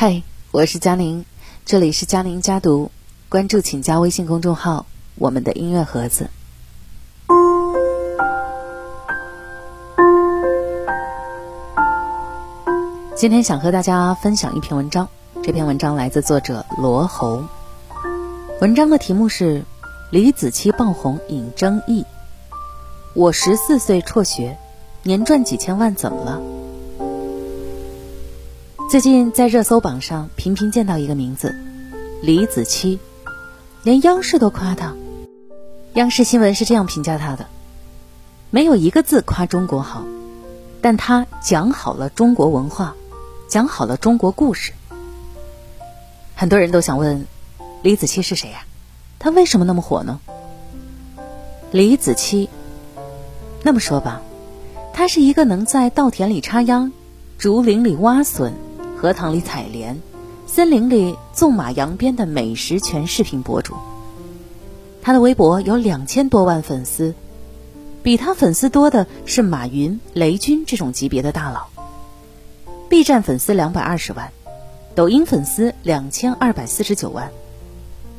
嗨，我是佳宁，这里是佳宁家读，关注请加微信公众号“我们的音乐盒子”。今天想和大家分享一篇文章，这篇文章来自作者罗侯。文章的题目是《李子柒爆红引争议》，我十四岁辍学，年赚几千万怎么了？最近在热搜榜上频频见到一个名字，李子柒，连央视都夸他。央视新闻是这样评价他的：没有一个字夸中国好，但他讲好了中国文化。讲好了中国故事，很多人都想问，李子柒是谁呀？他为什么那么火呢？李子柒，那么说吧，他是一个能在稻田里插秧、竹林里挖笋、荷塘里采莲、森林里纵马扬鞭的美食全视频博主。他的微博有两千多万粉丝，比他粉丝多的是马云、雷军这种级别的大佬。B 站粉丝两百二十万，抖音粉丝两千二百四十九万，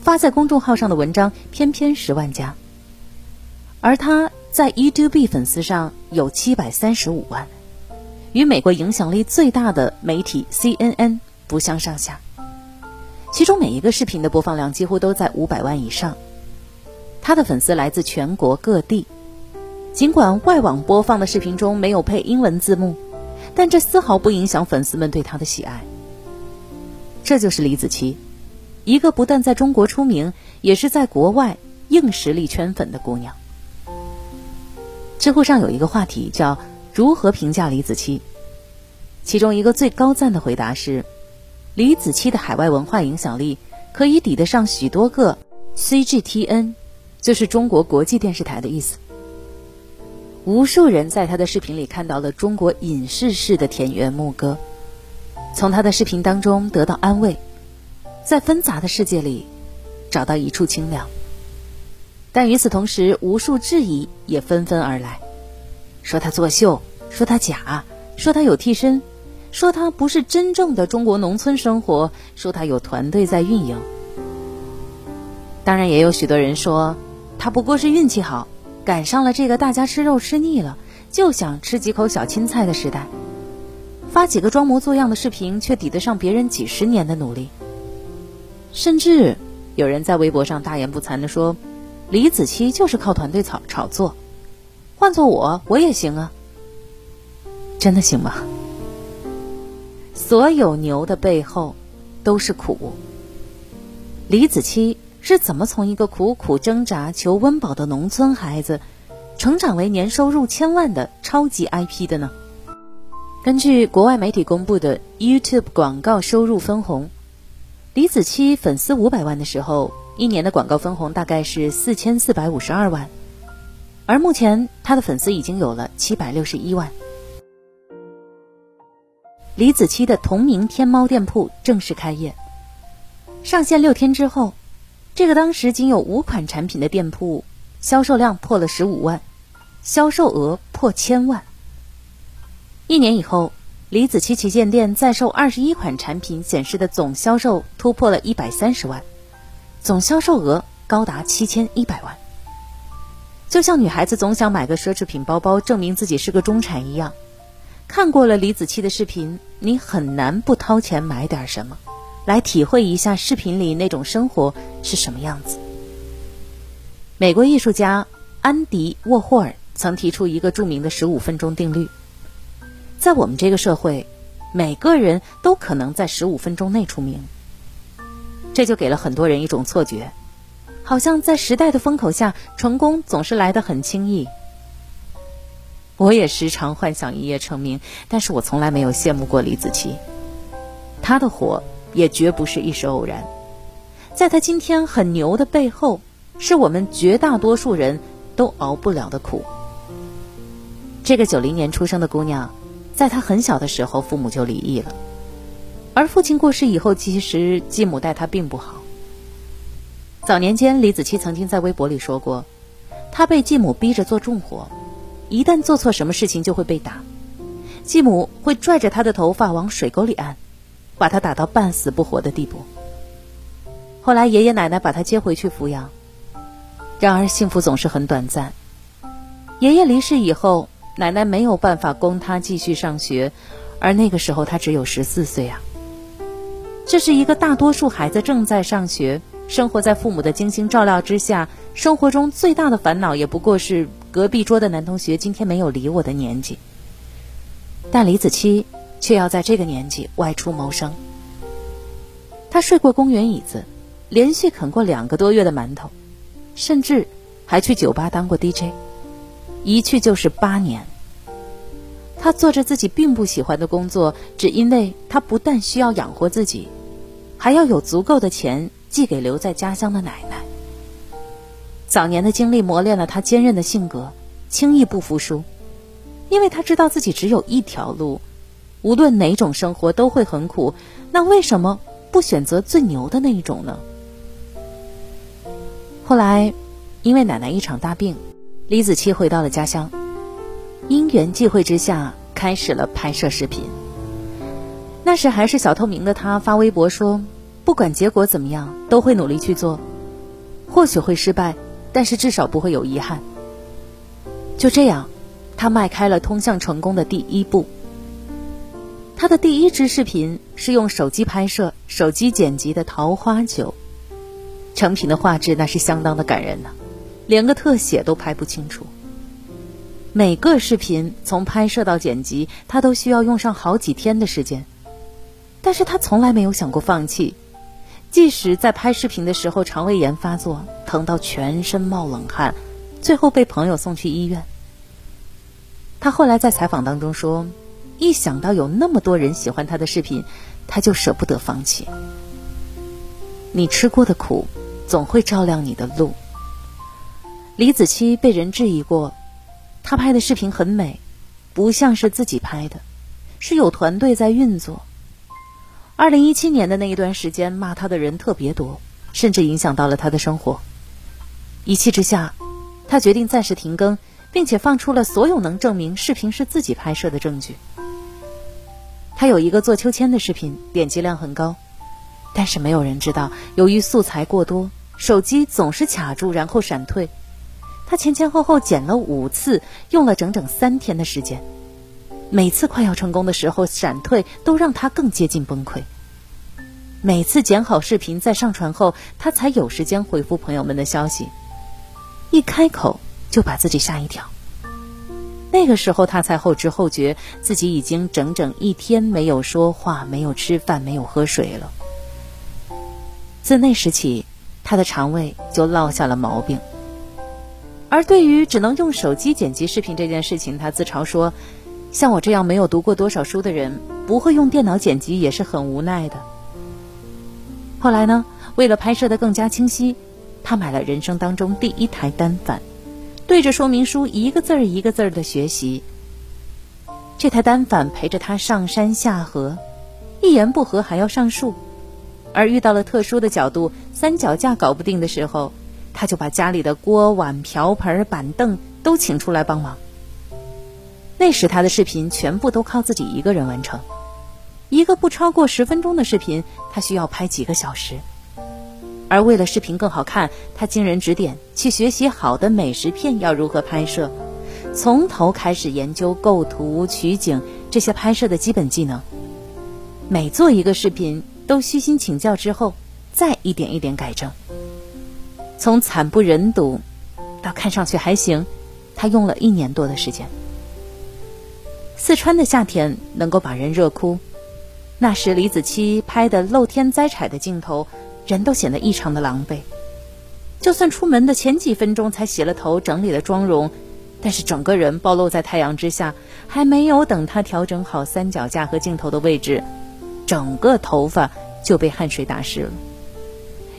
发在公众号上的文章偏偏十万加。而他在 YouTube 粉丝上有七百三十五万，与美国影响力最大的媒体 CNN 不相上下。其中每一个视频的播放量几乎都在五百万以上。他的粉丝来自全国各地，尽管外网播放的视频中没有配英文字幕。但这丝毫不影响粉丝们对她的喜爱。这就是李子柒，一个不但在中国出名，也是在国外硬实力圈粉的姑娘。知乎上有一个话题叫“如何评价李子柒”，其中一个最高赞的回答是：“李子柒的海外文化影响力可以抵得上许多个 CGTN，就是中国国际电视台的意思。”无数人在他的视频里看到了中国隐士式的田园牧歌，从他的视频当中得到安慰，在纷杂的世界里找到一处清凉。但与此同时，无数质疑也纷纷而来，说他作秀，说他假，说他有替身，说他不是真正的中国农村生活，说他有团队在运营。当然，也有许多人说他不过是运气好。赶上了这个大家吃肉吃腻了，就想吃几口小青菜的时代，发几个装模作样的视频，却抵得上别人几十年的努力。甚至有人在微博上大言不惭地说：“李子柒就是靠团队炒炒作，换做我，我也行啊。”真的行吗？所有牛的背后都是苦。李子柒。是怎么从一个苦苦挣扎求温饱的农村孩子，成长为年收入千万的超级 IP 的呢？根据国外媒体公布的 YouTube 广告收入分红，李子柒粉丝五百万的时候，一年的广告分红大概是四千四百五十二万，而目前他的粉丝已经有了七百六十一万。李子柒的同名天猫店铺正式开业，上线六天之后。这个当时仅有五款产品的店铺，销售量破了十五万，销售额破千万。一年以后，李子柒旗舰店在售二十一款产品显示的总销售突破了一百三十万，总销售额高达七千一百万。就像女孩子总想买个奢侈品包包证明自己是个中产一样，看过了李子柒的视频，你很难不掏钱买点什么。来体会一下视频里那种生活是什么样子。美国艺术家安迪沃霍尔曾提出一个著名的十五分钟定律，在我们这个社会，每个人都可能在十五分钟内出名。这就给了很多人一种错觉，好像在时代的风口下，成功总是来得很轻易。我也时常幻想一夜成名，但是我从来没有羡慕过李子柒，她的火。也绝不是一时偶然，在她今天很牛的背后，是我们绝大多数人都熬不了的苦。这个九零年出生的姑娘，在她很小的时候，父母就离异了，而父亲过世以后，其实继母待她并不好。早年间，李子柒曾经在微博里说过，她被继母逼着做重活，一旦做错什么事情就会被打，继母会拽着她的头发往水沟里按。把他打到半死不活的地步。后来爷爷奶奶把他接回去抚养，然而幸福总是很短暂。爷爷离世以后，奶奶没有办法供他继续上学，而那个时候他只有十四岁啊。这是一个大多数孩子正在上学，生活在父母的精心照料之下，生活中最大的烦恼也不过是隔壁桌的男同学今天没有理我的年纪。但李子柒却要在这个年纪外出谋生。他睡过公园椅子，连续啃过两个多月的馒头，甚至还去酒吧当过 DJ，一去就是八年。他做着自己并不喜欢的工作，只因为他不但需要养活自己。还要有足够的钱寄给留在家乡的奶奶。早年的经历磨练了他坚韧的性格，轻易不服输，因为他知道自己只有一条路，无论哪种生活都会很苦，那为什么不选择最牛的那一种呢？后来，因为奶奶一场大病，李子柒回到了家乡，因缘际会之下，开始了拍摄视频。那时还是小透明的他发微博说：“不管结果怎么样，都会努力去做。或许会失败，但是至少不会有遗憾。”就这样，他迈开了通向成功的第一步。他的第一支视频是用手机拍摄、手机剪辑的《桃花酒》，成品的画质那是相当的感人呢，连个特写都拍不清楚。每个视频从拍摄到剪辑，他都需要用上好几天的时间。但是他从来没有想过放弃，即使在拍视频的时候肠胃炎发作，疼到全身冒冷汗，最后被朋友送去医院。他后来在采访当中说：“一想到有那么多人喜欢他的视频，他就舍不得放弃。”你吃过的苦，总会照亮你的路。李子柒被人质疑过，他拍的视频很美，不像是自己拍的，是有团队在运作。二零一七年的那一段时间，骂他的人特别多，甚至影响到了他的生活。一气之下，他决定暂时停更，并且放出了所有能证明视频是自己拍摄的证据。他有一个做秋千的视频，点击量很高，但是没有人知道，由于素材过多，手机总是卡住，然后闪退。他前前后后剪了五次，用了整整三天的时间。每次快要成功的时候，闪退都让他更接近崩溃。每次剪好视频再上传后，他才有时间回复朋友们的消息。一开口就把自己吓一跳。那个时候他才后知后觉，自己已经整整一天没有说话、没有吃饭、没有喝水了。自那时起，他的肠胃就落下了毛病。而对于只能用手机剪辑视频这件事情，他自嘲说。像我这样没有读过多少书的人，不会用电脑剪辑也是很无奈的。后来呢，为了拍摄的更加清晰，他买了人生当中第一台单反，对着说明书一个字儿一个字儿的学习。这台单反陪着他上山下河，一言不合还要上树，而遇到了特殊的角度，三脚架搞不定的时候，他就把家里的锅碗瓢盆板凳都请出来帮忙。那时他的视频全部都靠自己一个人完成，一个不超过十分钟的视频，他需要拍几个小时。而为了视频更好看，他经人指点去学习好的美食片要如何拍摄，从头开始研究构图、取景这些拍摄的基本技能。每做一个视频都虚心请教之后，再一点一点改正。从惨不忍睹到看上去还行，他用了一年多的时间。四川的夏天能够把人热哭，那时李子柒拍的露天摘采的镜头，人都显得异常的狼狈。就算出门的前几分钟才洗了头、整理了妆容，但是整个人暴露在太阳之下，还没有等他调整好三脚架和镜头的位置，整个头发就被汗水打湿了。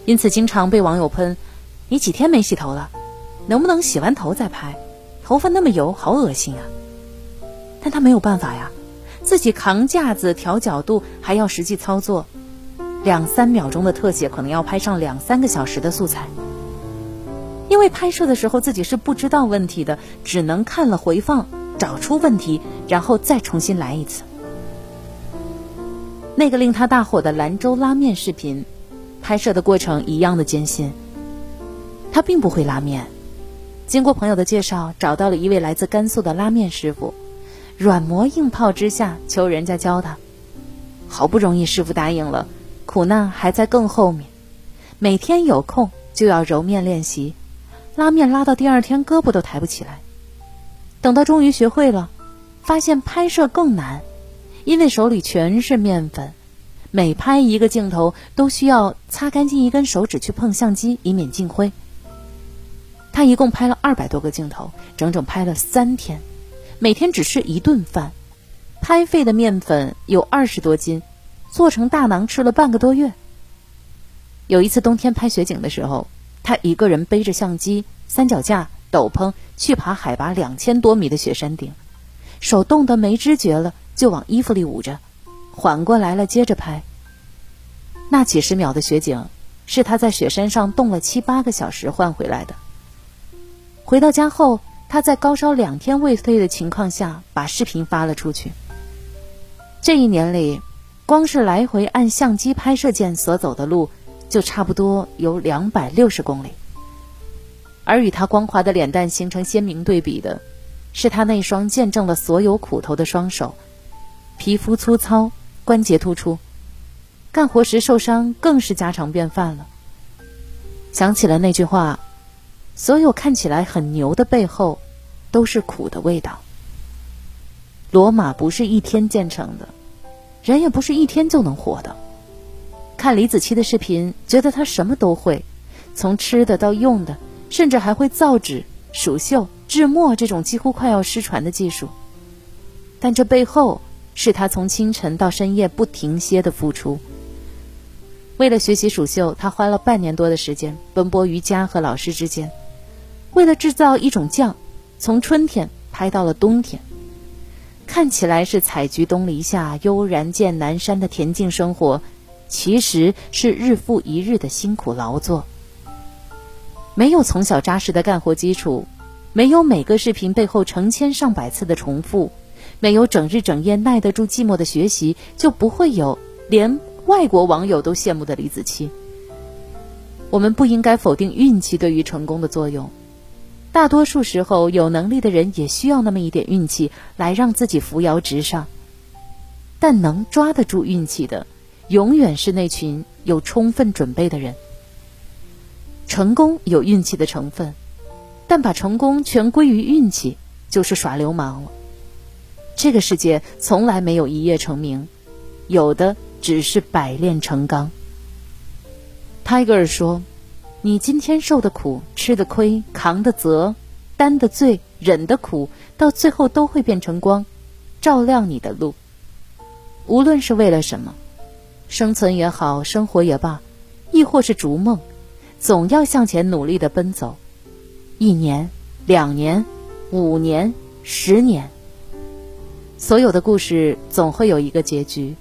因此，经常被网友喷：“你几天没洗头了？能不能洗完头再拍？头发那么油，好恶心啊！”但他没有办法呀，自己扛架子、调角度，还要实际操作，两三秒钟的特写可能要拍上两三个小时的素材。因为拍摄的时候自己是不知道问题的，只能看了回放，找出问题，然后再重新来一次。那个令他大火的兰州拉面视频，拍摄的过程一样的艰辛。他并不会拉面，经过朋友的介绍，找到了一位来自甘肃的拉面师傅，软磨硬泡之下求人家教他。好不容易师傅答应了，苦难还在更后面。每天有空就要揉面练习，拉面拉到第二天胳膊都抬不起来。等到终于学会了，发现拍摄更难，因为手里全是面粉，每拍一个镜头都需要擦干净一根手指去碰相机，以免进灰。他一共拍了二百多个镜头，整整拍了三天，每天只吃一顿饭。拍废的面粉有二十多斤，做成大馕吃了半个多月。有一次冬天拍雪景的时候，他一个人背着相机、三脚架、斗篷去爬海拔两千多米的雪山顶，手冻得没知觉了，就往衣服里捂着，缓过来了接着拍。那几十秒的雪景，是他在雪山上冻了七八个小时换回来的。回到家后，他在高烧两天未退的情况下，把视频发了出去。这一年里，光是来回按相机拍摄键所走的路，就差不多有两百六十公里。而与他光滑的脸蛋形成鲜明对比的，是他那双见证了所有苦头的双手，皮肤粗糙，关节突出，干活时受伤更是家常便饭了。想起了那句话：“所有看起来很牛的背后，都是苦的味道。”罗马不是一天建成的，人也不是一天就能活的。看李子柒的视频，觉得她什么都会，从吃的到用的，甚至还会造纸、蜀绣、制墨这种几乎快要失传的技术。但这背后是她从清晨到深夜不停歇的付出。为了学习蜀绣，她花了半年多的时间奔波于家和老师之间。为了制造一种酱，从春天拍到了冬天。看起来是采菊东篱下，悠然见南山的恬静生活，其实是日复一日的辛苦劳作。没有从小扎实的干活基础，没有每个视频背后成千上百次的重复，没有整日整夜耐得住寂寞的学习，就不会有连外国网友都羡慕的李子柒。我们不应该否定运气对于成功的作用。大多数时候，有能力的人也需要那么一点运气来让自己扶摇直上。但能抓得住运气的，永远是那群有充分准备的人。成功有运气的成分，但把成功全归于运气，就是耍流氓了。这个世界从来没有一夜成名，有的只是百炼成钢。泰戈尔说。你今天受的苦、吃的亏、扛的责、担的罪、忍的苦，到最后都会变成光，照亮你的路。无论是为了什么，生存也好，生活也罢，亦或是逐梦，总要向前努力的奔走。一年、两年、五年、十年，所有的故事总会有一个结局。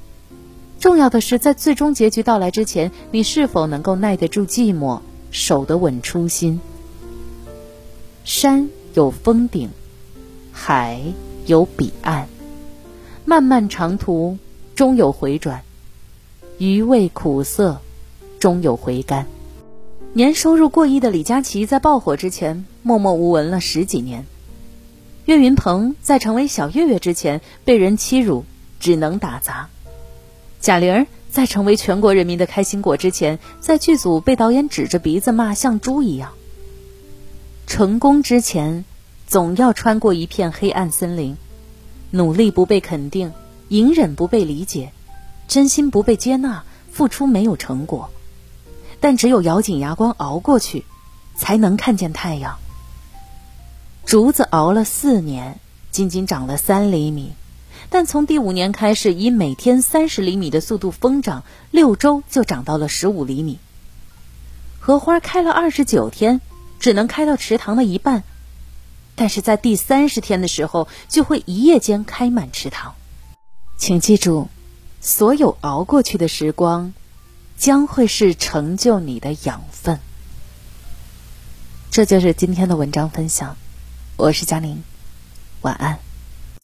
重要的是，在最终结局到来之前，你是否能够耐得住寂寞。守得稳初心。山有峰顶，海有彼岸，漫漫长途终有回转，余味苦涩终有回甘。年收入过亿的李佳琦在爆火之前默默无闻了十几年，岳云鹏在成为小岳岳之前被人欺辱，只能打杂，贾玲儿。在成为全国人民的开心果之前，在剧组被导演指着鼻子骂像猪一样。成功之前，总要穿过一片黑暗森林，努力不被肯定，隐忍不被理解，真心不被接纳，付出没有成果。但只有咬紧牙关熬过去，才能看见太阳。竹子熬了四年，仅仅长了三厘米。但从第五年开始，以每天三十厘米的速度疯长，六周就长到了十五厘米。荷花开了二十九天，只能开到池塘的一半，但是在第三十天的时候，就会一夜间开满池塘。请记住，所有熬过去的时光，将会是成就你的养分。这就是今天的文章分享，我是佳宁，晚安。